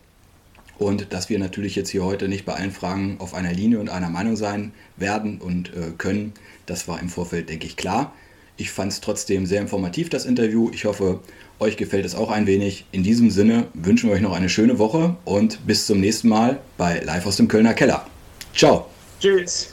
Und dass wir natürlich jetzt hier heute nicht bei allen Fragen auf einer Linie und einer Meinung sein werden und äh, können, das war im Vorfeld, denke ich, klar. Ich fand es trotzdem sehr informativ, das Interview. Ich hoffe, euch gefällt es auch ein wenig. In diesem Sinne wünschen wir euch noch eine schöne Woche und bis zum nächsten Mal bei Live aus dem Kölner Keller. Ciao. Tschüss.